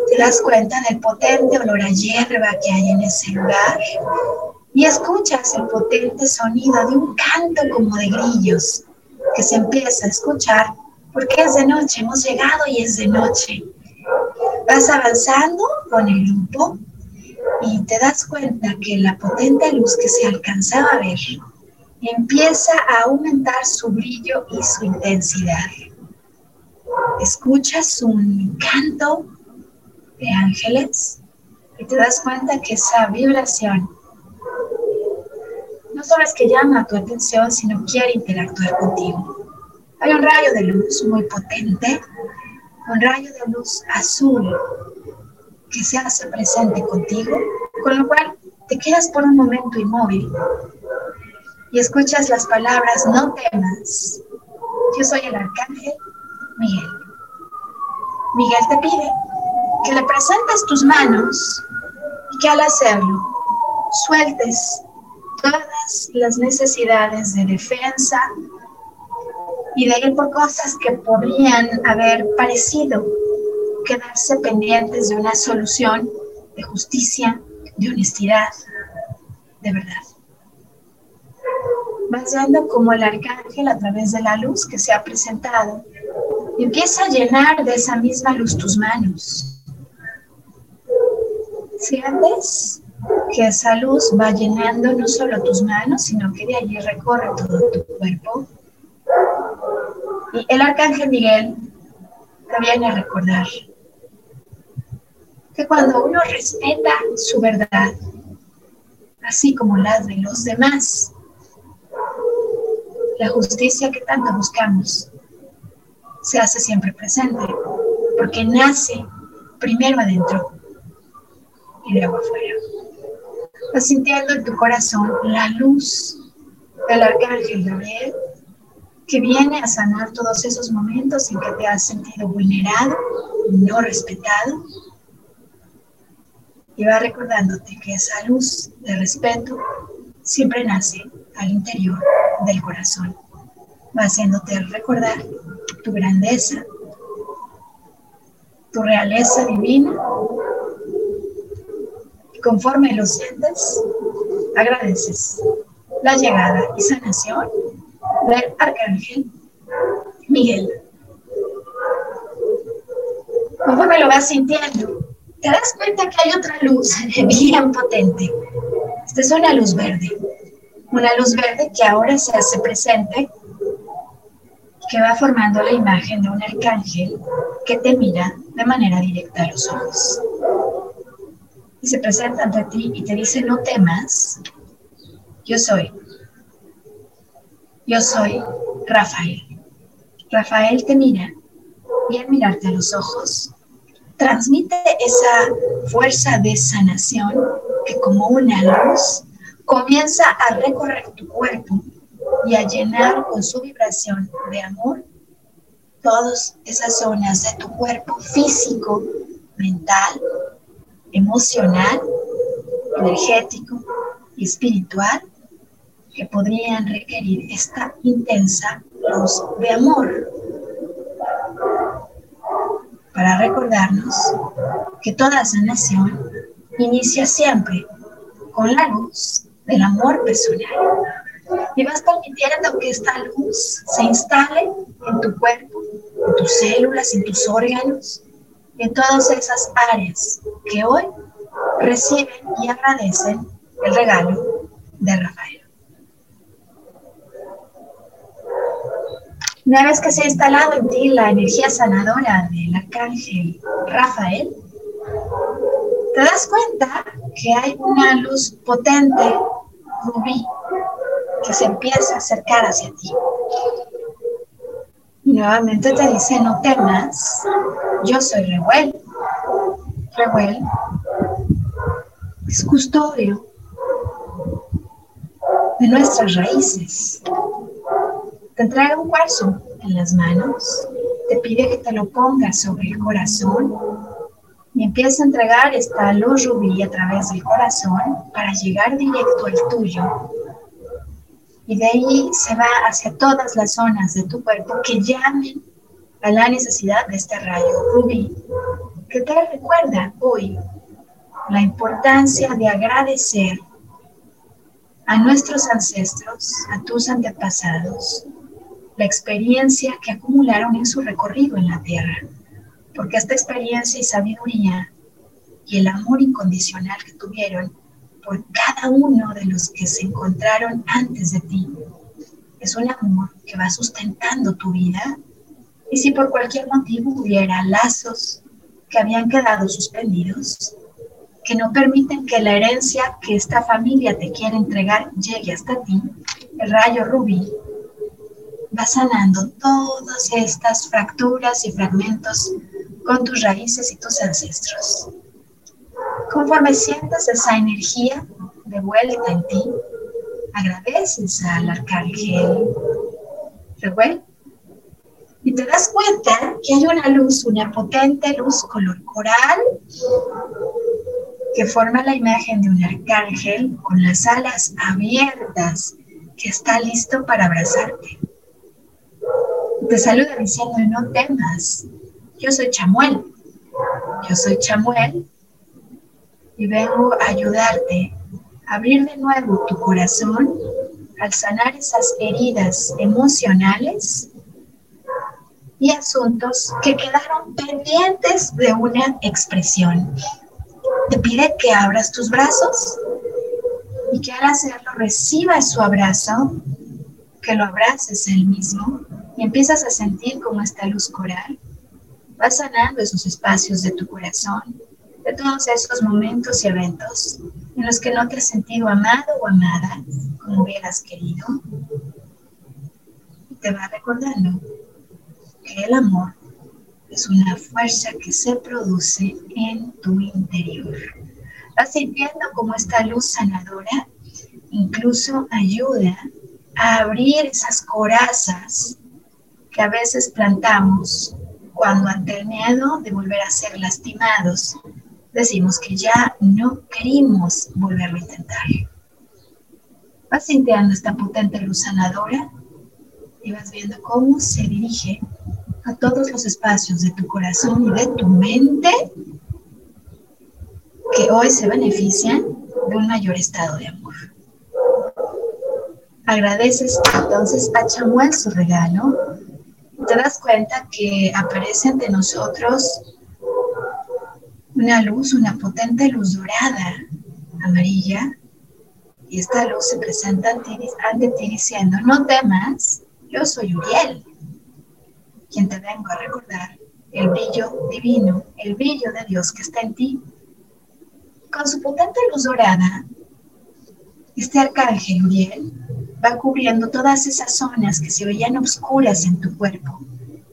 Te das cuenta del potente olor a hierba que hay en ese lugar y escuchas el potente sonido de un canto como de grillos que se empieza a escuchar porque es de noche, hemos llegado y es de noche. Vas avanzando con el grupo y te das cuenta que la potente luz que se alcanzaba a ver empieza a aumentar su brillo y su intensidad. Escuchas un canto de ángeles y te das cuenta que esa vibración no solo es que llama tu atención, sino quiere interactuar contigo. Hay un rayo de luz muy potente, un rayo de luz azul que se hace presente contigo, con lo cual te quedas por un momento inmóvil y escuchas las palabras, no temas, yo soy el arcángel Miguel. Miguel te pide que le presentes tus manos y que al hacerlo sueltes todas las necesidades de defensa y de ir por cosas que podrían haber parecido quedarse pendientes de una solución de justicia, de honestidad, de verdad. Vas viendo como el arcángel a través de la luz que se ha presentado empieza a llenar de esa misma luz tus manos. Sientes que esa luz va llenando no solo tus manos, sino que de allí recorre todo tu cuerpo. Y el arcángel Miguel te viene a recordar que cuando uno respeta su verdad, así como las de los demás. La justicia que tanto buscamos se hace siempre presente, porque nace primero adentro y luego afuera. Vas sintiendo en tu corazón la luz del arcángel Gabriel que viene a sanar todos esos momentos en que te has sentido vulnerado, no respetado. Y va recordándote que esa luz de respeto siempre nace al interior del corazón. Haciéndote recordar tu grandeza, tu realeza divina. Conforme lo sientes, agradeces la llegada y sanación del arcángel Miguel. Conforme lo vas sintiendo, te das cuenta que hay otra luz bien potente. Esta es una luz verde. Una luz verde que ahora se hace presente que va formando la imagen de un arcángel que te mira de manera directa a los ojos. Y se presenta ante ti y te dice, no temas, yo soy. Yo soy Rafael. Rafael te mira y al mirarte a los ojos, transmite esa fuerza de sanación que como una luz comienza a recorrer tu cuerpo y a llenar con su vibración de amor todas esas zonas de tu cuerpo físico, mental, emocional, energético y espiritual que podrían requerir esta intensa luz de amor. Para recordarnos que toda sanación inicia siempre con la luz del amor personal y vas permitiendo que esta luz se instale en tu cuerpo, en tus células, en tus órganos, en todas esas áreas que hoy reciben y agradecen el regalo de Rafael. Una vez que se ha instalado en ti la energía sanadora del arcángel Rafael, te das cuenta que hay una luz potente, rubí, que se empieza a acercar hacia ti. Y nuevamente te dice, no temas, yo soy Rehuel. Rehuel es custodio de nuestras raíces. Te entrega un cuarzo en las manos, te pide que te lo pongas sobre el corazón y empieza a entregar esta luz rubí a través del corazón para llegar directo al tuyo. Y de ahí se va hacia todas las zonas de tu cuerpo que llamen a la necesidad de este rayo rubí, que te recuerda hoy la importancia de agradecer a nuestros ancestros, a tus antepasados, la experiencia que acumularon en su recorrido en la tierra, porque esta experiencia y sabiduría y el amor incondicional que tuvieron por cada uno de los que se encontraron antes de ti. Es un amor que va sustentando tu vida y si por cualquier motivo hubiera lazos que habían quedado suspendidos, que no permiten que la herencia que esta familia te quiere entregar llegue hasta ti, el rayo rubí va sanando todas estas fracturas y fragmentos con tus raíces y tus ancestros. Conforme sientas esa energía de vuelta en ti, agradeces al arcángel Rehuel y te das cuenta que hay una luz, una potente luz color coral que forma la imagen de un arcángel con las alas abiertas que está listo para abrazarte. Te saluda diciendo, no temas, yo soy Chamuel, yo soy Chamuel y vengo a ayudarte a abrir de nuevo tu corazón al sanar esas heridas emocionales y asuntos que quedaron pendientes de una expresión. Te pide que abras tus brazos y que al hacerlo recibas su abrazo, que lo abraces él mismo empiezas a sentir como esta luz coral va sanando esos espacios de tu corazón de todos esos momentos y eventos en los que no te has sentido amado o amada como hubieras querido. Y te va recordando que el amor es una fuerza que se produce en tu interior. Vas sintiendo como esta luz sanadora incluso ayuda a abrir esas corazas que a veces plantamos cuando ante el miedo de volver a ser lastimados decimos que ya no queremos volverlo a intentar. Vas sintiendo esta potente luz sanadora y vas viendo cómo se dirige a todos los espacios de tu corazón y de tu mente que hoy se benefician de un mayor estado de amor. Agradeces entonces a Chamuel su regalo. Te das cuenta que aparece ante nosotros una luz, una potente luz dorada, amarilla, y esta luz se presenta ante ti diciendo, no temas, yo soy Uriel, quien te vengo a recordar el brillo divino, el brillo de Dios que está en ti. Con su potente luz dorada, este arcángel Uriel va cubriendo todas esas zonas que se veían oscuras en tu cuerpo,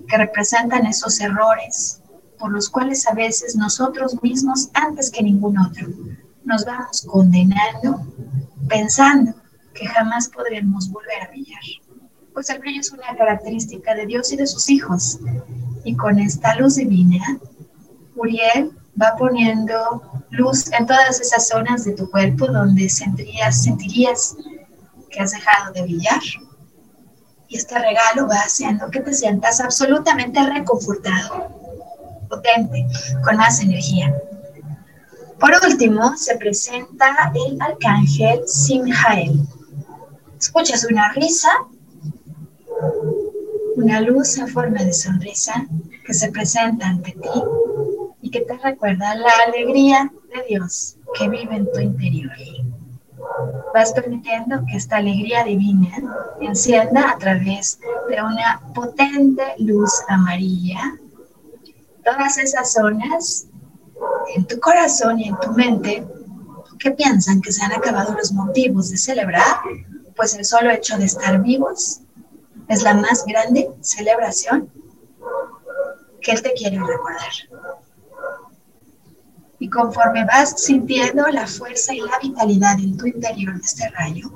que representan esos errores por los cuales a veces nosotros mismos, antes que ningún otro, nos vamos condenando pensando que jamás podremos volver a brillar. Pues el brillo es una característica de Dios y de sus hijos. Y con esta luz divina, Uriel va poniendo luz en todas esas zonas de tu cuerpo donde sentirías, sentirías que has dejado de brillar. Y este regalo va haciendo que te sientas absolutamente reconfortado, potente, con más energía. Por último, se presenta el arcángel Simhael. Escuchas una risa, una luz en forma de sonrisa que se presenta ante ti y que te recuerda la alegría de Dios que vive en tu interior vas permitiendo que esta alegría divina encienda a través de una potente luz amarilla. Todas esas zonas en tu corazón y en tu mente que piensan que se han acabado los motivos de celebrar, pues el solo hecho de estar vivos es la más grande celebración que Él te quiere recordar. Y conforme vas sintiendo la fuerza y la vitalidad en tu interior de este rayo,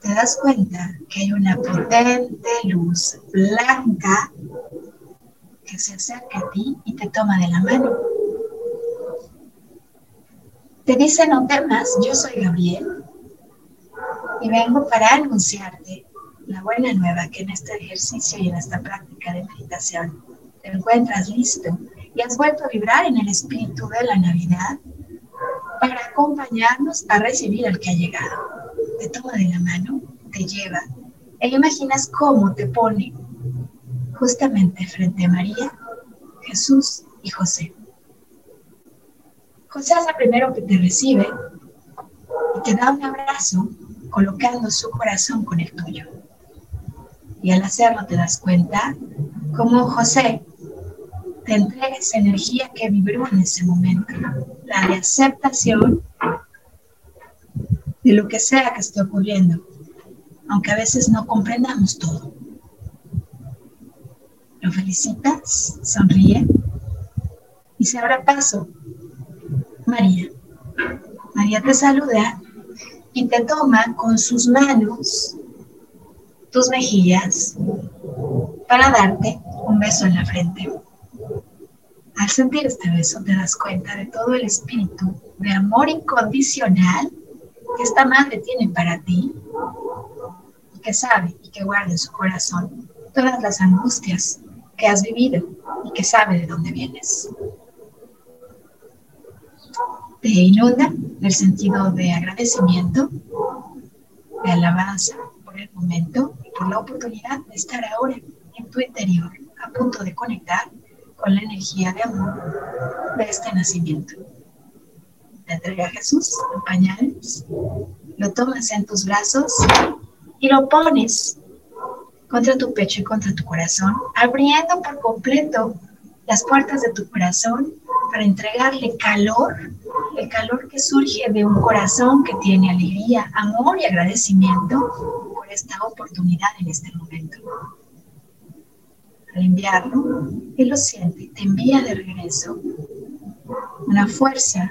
te das cuenta que hay una potente luz blanca que se acerca a ti y te toma de la mano. Te dice, no temas, yo soy Gabriel y vengo para anunciarte la buena nueva que en este ejercicio y en esta práctica de meditación te encuentras listo y has vuelto a vibrar en el espíritu de la Navidad para acompañarnos a recibir al que ha llegado. Te toma de la mano, te lleva e imaginas cómo te pone justamente frente a María, Jesús y José. José es el primero que te recibe y te da un abrazo colocando su corazón con el tuyo. Y al hacerlo te das cuenta cómo José te entrega esa energía que vibró en ese momento, la de aceptación de lo que sea que esté ocurriendo, aunque a veces no comprendamos todo. Lo felicitas, sonríe y se abre paso. María. María te saluda y te toma con sus manos tus mejillas para darte un beso en la frente. Al sentir este beso te das cuenta de todo el espíritu de amor incondicional que esta madre tiene para ti, que sabe y que guarda en su corazón todas las angustias que has vivido y que sabe de dónde vienes. Te inunda el sentido de agradecimiento, de alabanza por el momento y por la oportunidad de estar ahora en tu interior, a punto de conectar con la energía de amor de este nacimiento. Te entrega a Jesús en pañales, lo tomas en tus brazos y lo pones contra tu pecho y contra tu corazón, abriendo por completo las puertas de tu corazón para entregarle calor, el calor que surge de un corazón que tiene alegría, amor y agradecimiento por esta oportunidad en este momento. Al enviarlo, Él lo siente y te envía de regreso una fuerza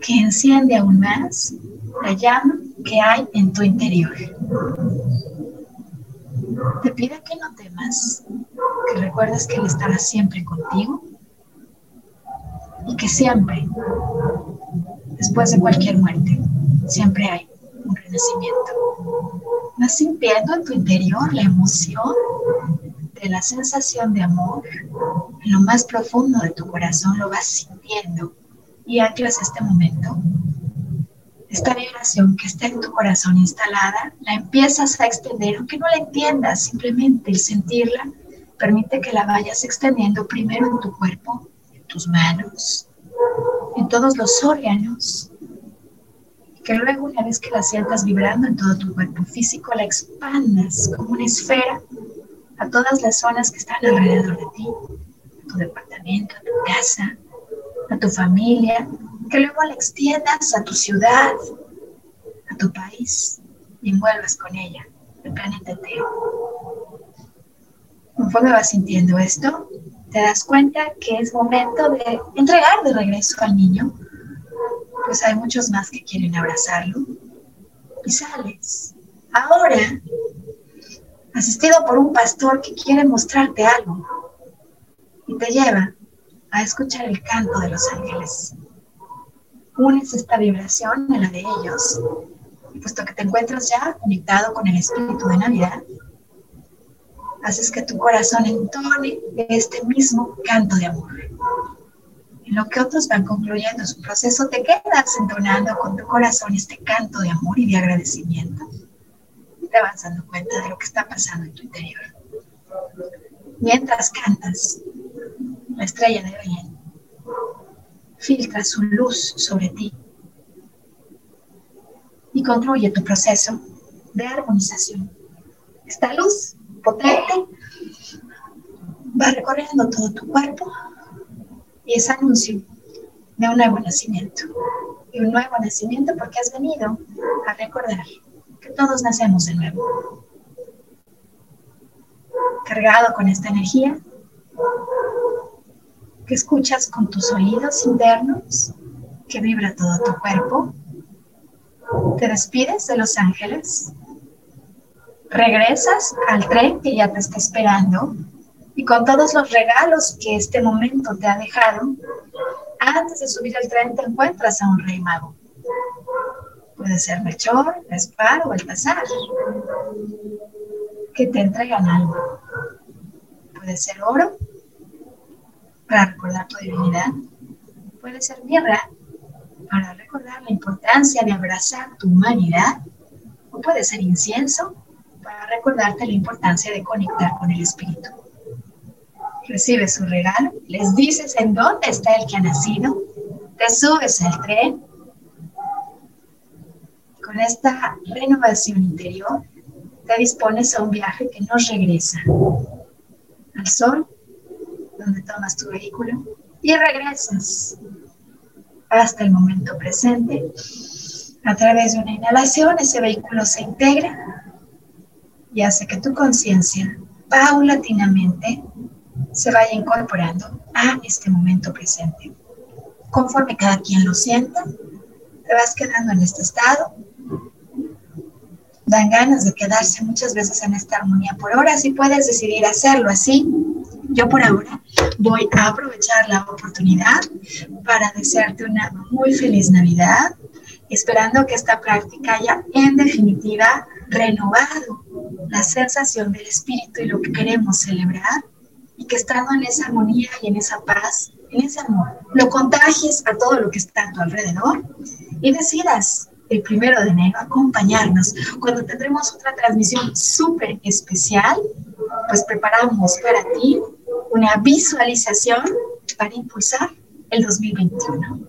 que enciende aún más la llama que hay en tu interior. Te pide que no temas, que recuerdes que Él estará siempre contigo y que siempre, después de cualquier muerte, siempre hay un renacimiento. Vas sintiendo en tu interior la emoción de la sensación de amor en lo más profundo de tu corazón, lo vas sintiendo y anclas este momento. Esta vibración que está en tu corazón instalada, la empiezas a extender, aunque no la entiendas, simplemente el sentirla permite que la vayas extendiendo primero en tu cuerpo, en tus manos, en todos los órganos, que luego una vez que la sientas vibrando en todo tu cuerpo físico, la expandas como una esfera a todas las zonas que están alrededor de ti, a tu departamento, a tu casa, a tu familia, que luego la extiendas a tu ciudad, a tu país y envuelvas con ella el planeta entero. Conforme vas sintiendo esto, te das cuenta que es momento de entregar de regreso al niño, pues hay muchos más que quieren abrazarlo y sales. Ahora, asistido por un pastor que quiere mostrarte algo y te lleva a escuchar el canto de los ángeles. Unes esta vibración a la de ellos, y puesto que te encuentras ya conectado con el espíritu de Navidad, haces que tu corazón entone este mismo canto de amor. En lo que otros van concluyendo su proceso, te quedas entonando con tu corazón este canto de amor y de agradecimiento. Te vas dando cuenta de lo que está pasando en tu interior. Mientras cantas, la estrella de Oriente filtra su luz sobre ti y concluye tu proceso de armonización. Esta luz potente va recorriendo todo tu cuerpo y es anuncio de un nuevo nacimiento. Y un nuevo nacimiento porque has venido a recordar todos nacemos de nuevo. Cargado con esta energía, que escuchas con tus oídos internos, que vibra todo tu cuerpo. Te despides de los ángeles, regresas al tren que ya te está esperando y con todos los regalos que este momento te ha dejado, antes de subir al tren te encuentras a un rey mago. Puede ser Melchor, Gaspar o Baltasar, que te entregan algo. Puede ser oro para recordar tu divinidad. Puede ser mirra para recordar la importancia de abrazar tu humanidad. O puede ser incienso para recordarte la importancia de conectar con el espíritu. Recibes su regalo, les dices en dónde está el que ha nacido, te subes al tren. Con esta renovación interior, te dispones a un viaje que no regresa al sol donde tomas tu vehículo y regresas hasta el momento presente. A través de una inhalación, ese vehículo se integra y hace que tu conciencia paulatinamente se vaya incorporando a este momento presente. Conforme cada quien lo sienta, te vas quedando en este estado. Dan ganas de quedarse muchas veces en esta armonía. Por horas y puedes decidir hacerlo así. Yo por ahora voy a aprovechar la oportunidad para desearte una muy feliz Navidad, esperando que esta práctica haya en definitiva renovado la sensación del espíritu y lo que queremos celebrar y que estando en esa armonía y en esa paz, en ese amor, lo contagies a todo lo que está a tu alrededor y decidas el primero de enero acompañarnos cuando tendremos otra transmisión súper especial, pues preparamos para ti una visualización para impulsar el 2021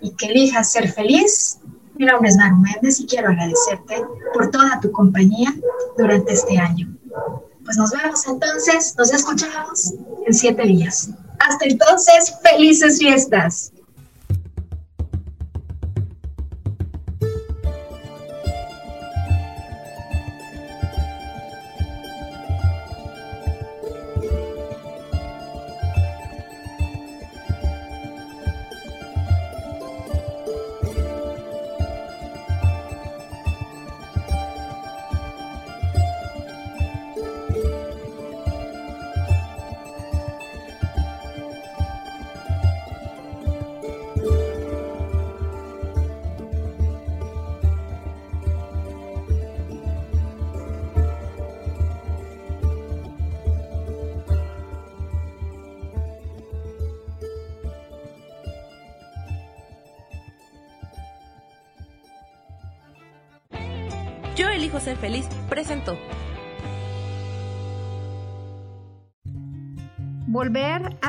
y que elijas ser feliz. Mi nombre es Maru Méndez y quiero agradecerte por toda tu compañía durante este año. Pues nos vemos entonces, nos escuchamos en siete días. Hasta entonces, felices fiestas.